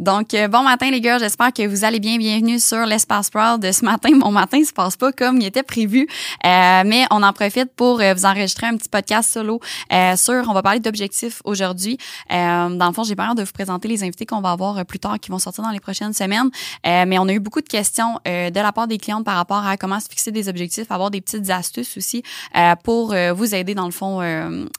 Donc, euh, bon matin les gars, j'espère que vous allez bien. Bienvenue sur l'Espace Proud de ce matin. Mon matin se passe pas comme il était prévu, euh, mais on en profite pour euh, vous enregistrer un petit podcast solo sur, on va parler d'objectifs aujourd'hui. dans le fond, j'ai peur de vous présenter les invités qu'on va avoir plus tard qui vont sortir dans les prochaines semaines, mais on a eu beaucoup de questions de la part des clientes par rapport à comment se fixer des objectifs, avoir des petites astuces aussi pour vous aider dans le fond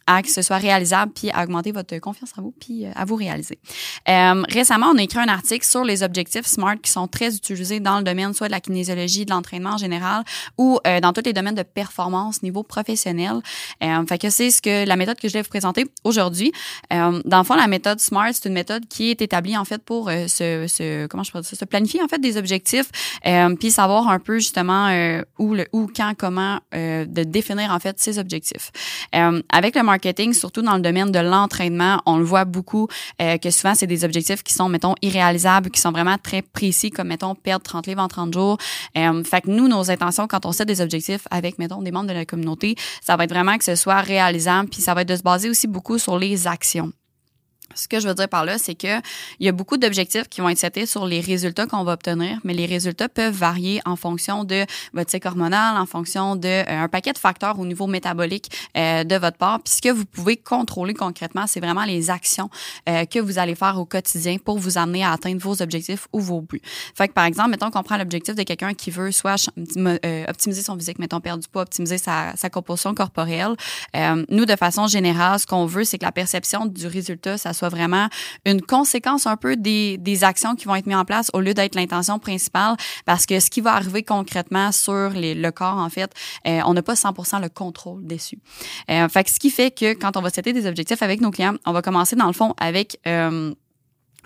à que ce soit réalisable puis à augmenter votre confiance en vous puis à vous réaliser. récemment, on a écrit un article sur les objectifs SMART qui sont très utilisés dans le domaine soit de la kinésiologie, de l'entraînement en général ou euh, dans tous les domaines de performance niveau professionnel. Euh, fait que c'est ce que la méthode que je vais vous présenter aujourd'hui. Euh, dans le fond, la méthode SMART, c'est une méthode qui est établie en fait pour euh, se, se, comment je dire ça, se planifier en fait des objectifs euh, puis savoir un peu justement où le où quand comment de définir en fait ses objectifs. avec le marketing, surtout dans le domaine de l'entraînement, on le voit beaucoup que souvent c'est des objectifs qui sont mettons irréalisables, qui sont vraiment très précis, comme, mettons, perdre 30 livres en 30 jours. Euh, fait que nous, nos intentions, quand on set des objectifs avec, mettons, des membres de la communauté, ça va être vraiment que ce soit réalisable, puis ça va être de se baser aussi beaucoup sur les actions. Ce que je veux dire par là, c'est que il y a beaucoup d'objectifs qui vont être setés sur les résultats qu'on va obtenir, mais les résultats peuvent varier en fonction de votre cycle hormonal, en fonction de euh, un paquet de facteurs au niveau métabolique euh, de votre part. Puis ce que vous pouvez contrôler concrètement, c'est vraiment les actions euh, que vous allez faire au quotidien pour vous amener à atteindre vos objectifs ou vos buts. Fait que par exemple, mettons qu'on prend l'objectif de quelqu'un qui veut soit optimiser son physique, mettons perdre du poids, optimiser sa, sa composition corporelle. nous, de façon générale, ce qu'on veut, c'est que la perception du résultat, ça soit vraiment une conséquence un peu des, des actions qui vont être mises en place au lieu d'être l'intention principale parce que ce qui va arriver concrètement sur les, le corps, en fait, euh, on n'a pas 100% le contrôle dessus. Euh, fait que ce qui fait que quand on va setter des objectifs avec nos clients, on va commencer dans le fond avec... Euh,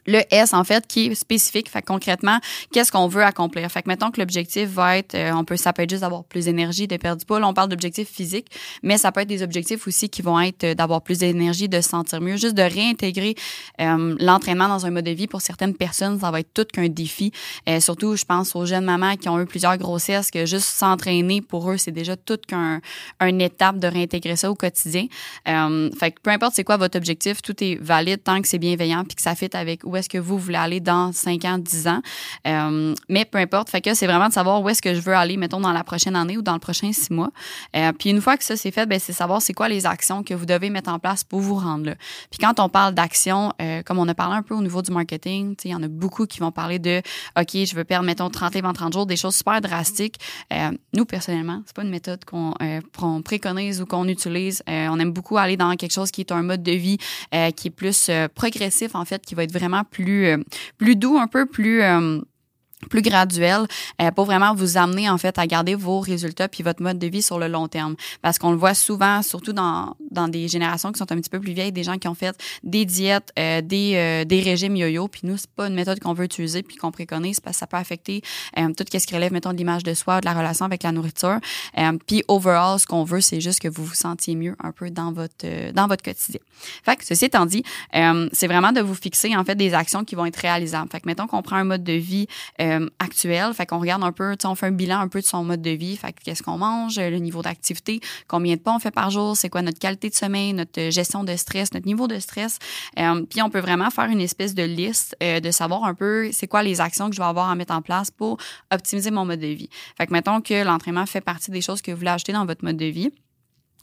le S, en fait, qui est spécifique. Fait concrètement, qu'est-ce qu'on veut accomplir? Fait que mettons que l'objectif va être, euh, on peut, ça peut être juste d'avoir plus d'énergie, de perdre du poids. On parle d'objectifs physiques, mais ça peut être des objectifs aussi qui vont être euh, d'avoir plus d'énergie, de se sentir mieux, juste de réintégrer euh, l'entraînement dans un mode de vie. Pour certaines personnes, ça va être tout qu'un défi. surtout, je pense aux jeunes mamans qui ont eu plusieurs grossesses, que juste s'entraîner pour eux, c'est déjà tout qu'un une étape de réintégrer ça au quotidien. fait que peu importe c'est quoi votre objectif, tout est valide tant que c'est bienveillant puis que ça fit avec est-ce que vous voulez aller dans 5 ans, 10 ans. Euh, mais peu importe. Fait que c'est vraiment de savoir où est-ce que je veux aller, mettons, dans la prochaine année ou dans le prochain 6 mois. Euh, puis une fois que ça c'est fait, ben, c'est savoir c'est quoi les actions que vous devez mettre en place pour vous rendre là. Puis quand on parle d'actions, euh, comme on a parlé un peu au niveau du marketing, il y en a beaucoup qui vont parler de OK, je veux perdre, mettons, 30 livres en 30 jours, des choses super drastiques. nous, personnellement, c'est pas une méthode qu'on préconise ou qu'on utilise. on aime beaucoup aller dans quelque chose qui est un mode de vie qui est plus progressif, en fait, qui va être vraiment plus, euh, plus doux, un peu plus euh, plus graduel euh, pour vraiment vous amener en fait à garder vos résultats puis votre mode de vie sur le long terme. Parce qu'on le voit souvent surtout dans, dans des générations qui sont un petit peu plus vieilles des gens qui ont fait des diètes euh, des, euh, des régimes yo-yo. Puis nous c'est pas une méthode qu'on veut utiliser puis qu'on préconise parce que ça peut affecter tout ce qui relève mettons de l'image de soi de la relation avec la nourriture. Puis overall ce qu'on veut c'est juste que vous vous sentiez mieux un peu dans votre dans votre quotidien. Fait que ceci étant dit c'est vraiment de vous fixer en fait des actions qui vont être réalisables. Fait que mettons qu'on prend un mode de vie euh, actuel. Fait qu'on regarde un peu, on fait un bilan un peu de son mode de vie. Fait qu'est-ce qu'on mange, le niveau d'activité, combien de pas on fait par jour, c'est quoi notre qualité de sommeil, notre gestion de stress, notre niveau de stress. Euh, puis on peut vraiment faire une espèce de liste euh, de savoir un peu c'est quoi les actions que je vais avoir à mettre en place pour optimiser mon mode de vie. Fait que mettons que l'entraînement fait partie des choses que vous voulez ajouter dans votre mode de vie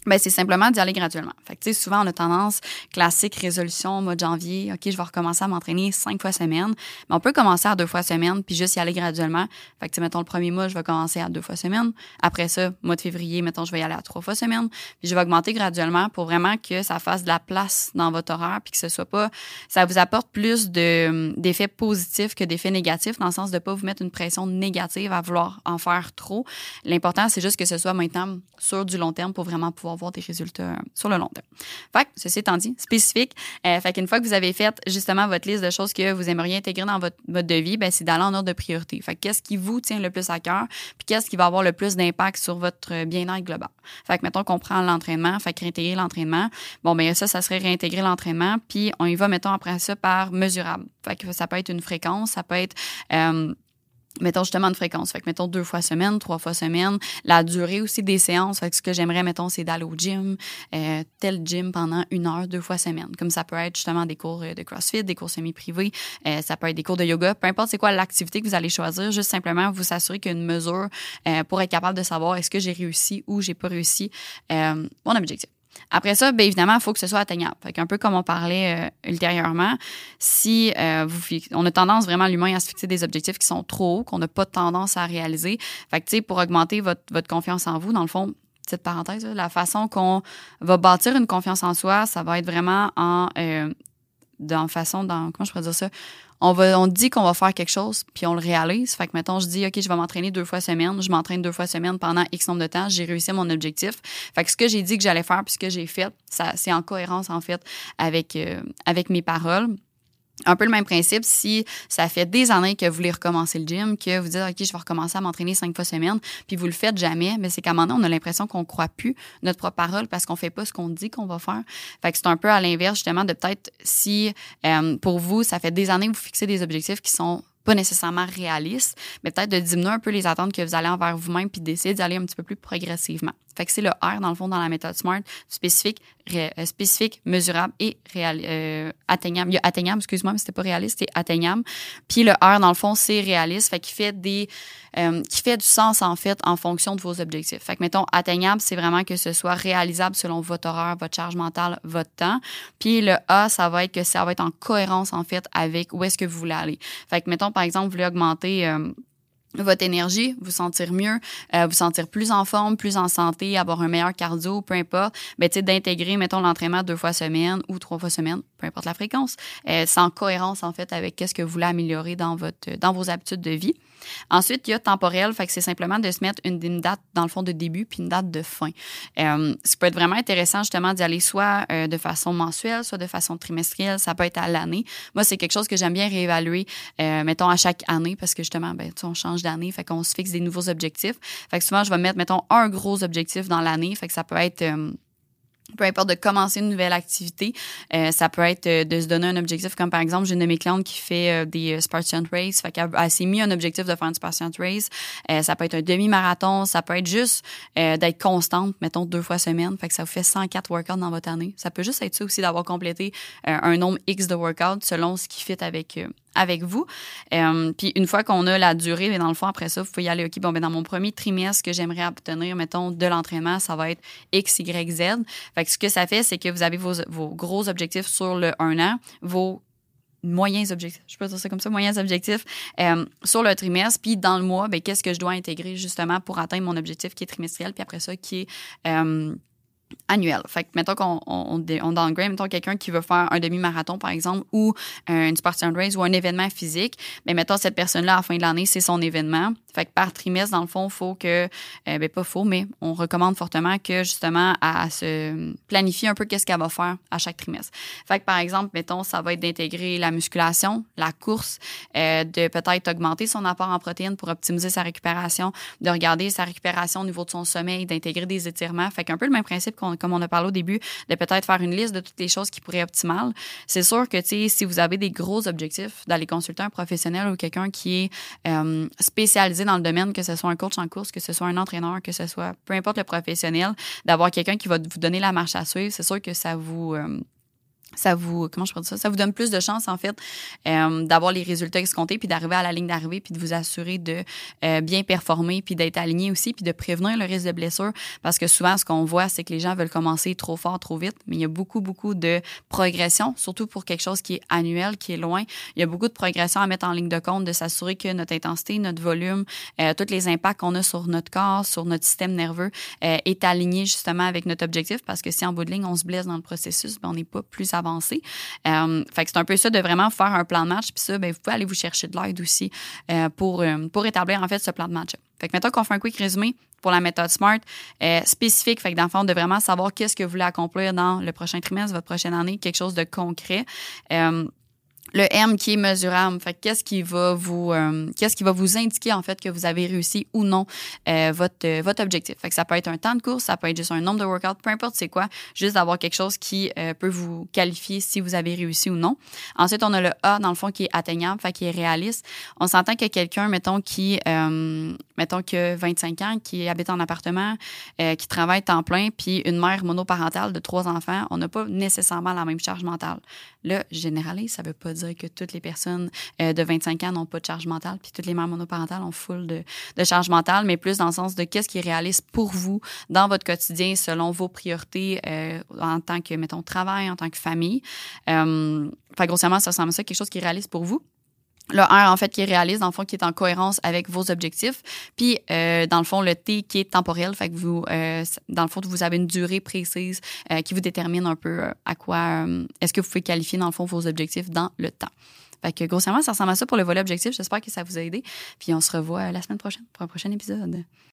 ben, c'est simplement d'y aller graduellement. Fait que, souvent, on a tendance, classique, résolution, mois de janvier, OK, je vais recommencer à m'entraîner cinq fois semaine. Mais on peut commencer à deux fois semaine, puis juste y aller graduellement. Fait que, mettons, le premier mois, je vais commencer à deux fois semaine. Après ça, mois de février, mettons, je vais y aller à trois fois semaine. Puis je vais augmenter graduellement pour vraiment que ça fasse de la place dans votre horaire, puis que ce soit pas, ça vous apporte plus de, d'effets positifs que d'effets négatifs, dans le sens de pas vous mettre une pression négative à vouloir en faire trop. L'important, c'est juste que ce soit maintenant sur du long terme pour vraiment pouvoir avoir des résultats sur le long terme. Fait que, ceci étant dit, spécifique. Euh, fait qu'une fois que vous avez fait justement votre liste de choses que vous aimeriez intégrer dans votre mode de vie, ben, c'est d'aller en ordre de priorité. Fait qu'est-ce qui vous tient le plus à cœur, puis qu'est-ce qui va avoir le plus d'impact sur votre bien-être global? Fait que, mettons qu'on prend l'entraînement, fait que réintégrer l'entraînement. Bon, ben ça, ça serait réintégrer l'entraînement, puis on y va, mettons, après ça par mesurable. Fait que ça peut être une fréquence, ça peut être... Euh, mettons justement une fréquence. Fait que mettons deux fois semaine, trois fois semaine. La durée aussi des séances. Fait que ce que j'aimerais, mettons, c'est d'aller au gym, euh, tel gym pendant une heure, deux fois semaine. Comme ça peut être justement des cours de CrossFit, des cours semi-privés, euh, ça peut être des cours de yoga. Peu importe c'est quoi l'activité que vous allez choisir, juste simplement vous assurer qu'il y a une mesure euh, pour être capable de savoir est-ce que j'ai réussi ou j'ai pas réussi euh, mon objectif. Après ça, bien évidemment, il faut que ce soit atteignable. Fait un peu comme on parlait euh, ultérieurement, si euh, vous on a tendance vraiment l'humain à se fixer des objectifs qui sont trop hauts, qu'on n'a pas tendance à réaliser. Fait que, pour augmenter votre, votre confiance en vous, dans le fond, petite parenthèse, la façon qu'on va bâtir une confiance en soi, ça va être vraiment en euh, dans façon dans comment je pourrais dire ça? On va on dit qu'on va faire quelque chose puis on le réalise. Fait que mettons je dis OK je vais m'entraîner deux fois semaine. Je m'entraîne deux fois semaine pendant X nombre de temps. J'ai réussi mon objectif. Fait que ce que j'ai dit que j'allais faire puis ce que j'ai fait ça c'est en cohérence en fait avec euh, avec mes paroles un peu le même principe si ça fait des années que vous voulez recommencer le gym, que vous dites OK, je vais recommencer à m'entraîner cinq fois semaine, puis vous le faites jamais, mais c'est qu'à un moment on a l'impression qu'on croit plus notre propre parole parce qu'on fait pas ce qu'on dit qu'on va faire. Fait que c'est un peu à l'inverse justement de peut-être si euh, pour vous, ça fait des années que vous fixez des objectifs qui sont pas nécessairement réalistes, mais peut-être de diminuer un peu les attentes que vous allez envers vous-même puis d'essayer d'aller un petit peu plus progressivement. Fait que c'est le R, dans le fond, dans la méthode SMART, spécifique, euh, spécifique, mesurable et réal, euh, atteignable. Il y a atteignable, excuse-moi, mais c'était pas réaliste, c'est atteignable. Puis le R, dans le fond, c'est réaliste, fait qu'il fait des, euh, qui fait du sens, en fait, en fonction de vos objectifs. Fait que, mettons, atteignable, c'est vraiment que ce soit réalisable selon votre horaire, votre charge mentale, votre temps. Puis le A, ça va être que ça va être en cohérence, en fait, avec où est-ce que vous voulez aller. Fait que, mettons, par exemple, voulez augmenter, votre énergie, vous sentir mieux, euh, vous sentir plus en forme, plus en santé, avoir un meilleur cardio, peu importe, ben, d'intégrer, mettons, l'entraînement deux fois semaine ou trois fois semaine, peu importe la fréquence, euh, en cohérence, en fait, avec qu'est-ce que vous voulez améliorer dans votre, dans vos habitudes de vie. Ensuite, il y a temporel, fait que c'est simplement de se mettre une, date dans le fond de début puis une date de fin. Euh, ça peut être vraiment intéressant justement d'y aller soit euh, de façon mensuelle, soit de façon trimestrielle, ça peut être à l'année. Moi, c'est quelque chose que j'aime bien réévaluer, euh, mettons à chaque année parce que justement, ben, on change d'année, fait qu'on se fixe des nouveaux objectifs. Fait que souvent, je vais mettre, mettons, un gros objectif dans l'année, fait que ça peut être peu importe de commencer une nouvelle activité. Euh, ça peut être euh, de se donner un objectif, comme par exemple, j'ai une de mes clientes qui fait euh, des Spartan Race. Fait qu'elle s'est mis un objectif de faire une Spartan Race. ça peut être un demi-marathon. Ça peut être juste d'être constante, mettons deux fois semaine. Fait que ça vous fait 104 workouts dans votre année. Ça peut juste être ça aussi d'avoir complété un nombre X de workouts selon ce qui fit avec avec vous. Euh, puis une fois qu'on a la durée, mais dans le fond, après ça, vous pouvez y aller, OK, bon, ben dans mon premier trimestre que j'aimerais obtenir, mettons, de l'entraînement, ça va être X, Y, Z. Fait ce que ça fait, c'est que vous avez vos, vos gros objectifs sur le 1 an, vos moyens objectifs, je peux dire ça comme ça, moyens objectifs euh, sur le trimestre, puis dans le mois, ben, qu'est-ce que je dois intégrer justement pour atteindre mon objectif qui est trimestriel, puis après ça, qui est... Euh, annuel. Fait que, mettons qu'on on, on downgrade, mettons quelqu'un qui veut faire un demi-marathon, par exemple, ou une Spartan Race ou un événement physique, mais mettons cette personne-là, à la fin de l'année, c'est son événement. Fait que par trimestre, dans le fond, faut que, euh, ben pas faux, mais on recommande fortement que justement, à, se planifier un peu qu'est-ce qu'elle va faire à chaque trimestre. Fait que par exemple, mettons, ça va être d'intégrer la musculation, la course, euh, de peut-être augmenter son apport en protéines pour optimiser sa récupération, de regarder sa récupération au niveau de son sommeil, d'intégrer des étirements. Fait qu'un peu le même principe comme on a parlé au début, de peut-être faire une liste de toutes les choses qui pourraient être optimales. C'est sûr que, si vous avez des gros objectifs, d'aller consulter un professionnel ou quelqu'un qui est euh, spécialisé dans le domaine, que ce soit un coach en course, que ce soit un entraîneur, que ce soit peu importe le professionnel, d'avoir quelqu'un qui va vous donner la marche à suivre, c'est sûr que ça vous... Euh, ça vous comment je ça? Ça vous donne plus de chance en fait euh, d'avoir les résultats escomptés puis d'arriver à la ligne d'arrivée puis de vous assurer de euh, bien performer puis d'être aligné aussi puis de prévenir le risque de blessure. Parce que souvent ce qu'on voit c'est que les gens veulent commencer trop fort trop vite. Mais il y a beaucoup beaucoup de progression surtout pour quelque chose qui est annuel qui est loin. Il y a beaucoup de progression à mettre en ligne de compte de s'assurer que notre intensité notre volume euh, tous les impacts qu'on a sur notre corps sur notre système nerveux euh, est aligné justement avec notre objectif. Parce que si en bout de ligne on se blesse dans le processus ben, on n'est pas plus. Euh, fait que c'est un peu ça de vraiment faire un plan de match. Puis ça, ben, vous pouvez aller vous chercher de l'aide aussi euh, pour, euh, pour établir en fait ce plan de match. Fait que mettons qu'on fait un quick résumé pour la méthode SMART spécifique. Fait dans le fond, de vraiment savoir qu'est-ce que vous voulez accomplir dans le prochain trimestre, votre prochaine année, quelque chose de concret le M qui est mesurable. Fait qu'est-ce qui va vous euh, qu'est-ce qui va vous indiquer en fait que vous avez réussi ou non euh, votre euh, votre objectif? Fait que ça peut être un temps de course, ça peut être juste un nombre de workouts, peu importe c'est quoi, juste d'avoir quelque chose qui peut vous qualifier si vous avez réussi ou non. Ensuite, on a le A dans le fond qui est atteignable, fait qui est réaliste. On s'entend que quelqu'un mettons qui mettons que 25 ans qui habite en appartement, qui travaille temps plein puis une mère monoparentale de trois enfants, on n'a pas nécessairement la même charge mentale. Là, généralise, ça veut pas dire que toutes les personnes euh, de 25 ans n'ont pas de charge mentale, puis toutes les mères monoparentales ont full de, charge mentale, mais plus dans le sens de qu'est-ce qui est réaliste pour vous dans votre quotidien selon vos priorités euh, en tant que, mettons, travail, en tant que famille. Euh, fait grossièrement, ça ressemble à ça, quelque chose qui est réaliste pour vous le R, en fait, qui est réaliste, dans le fond, qui est en cohérence avec vos objectifs. Puis, euh, dans le fond, le T qui est temporel, fait que vous, euh, dans le fond, vous avez une durée précise euh, qui vous détermine un peu à quoi est-ce que vous pouvez qualifier, dans le fond, vos objectifs dans le temps. Fait que, grossièrement, ça ressemble à ça pour le volet objectif. J'espère que ça vous a aidé. Puis, on se revoit la semaine prochaine pour un prochain épisode.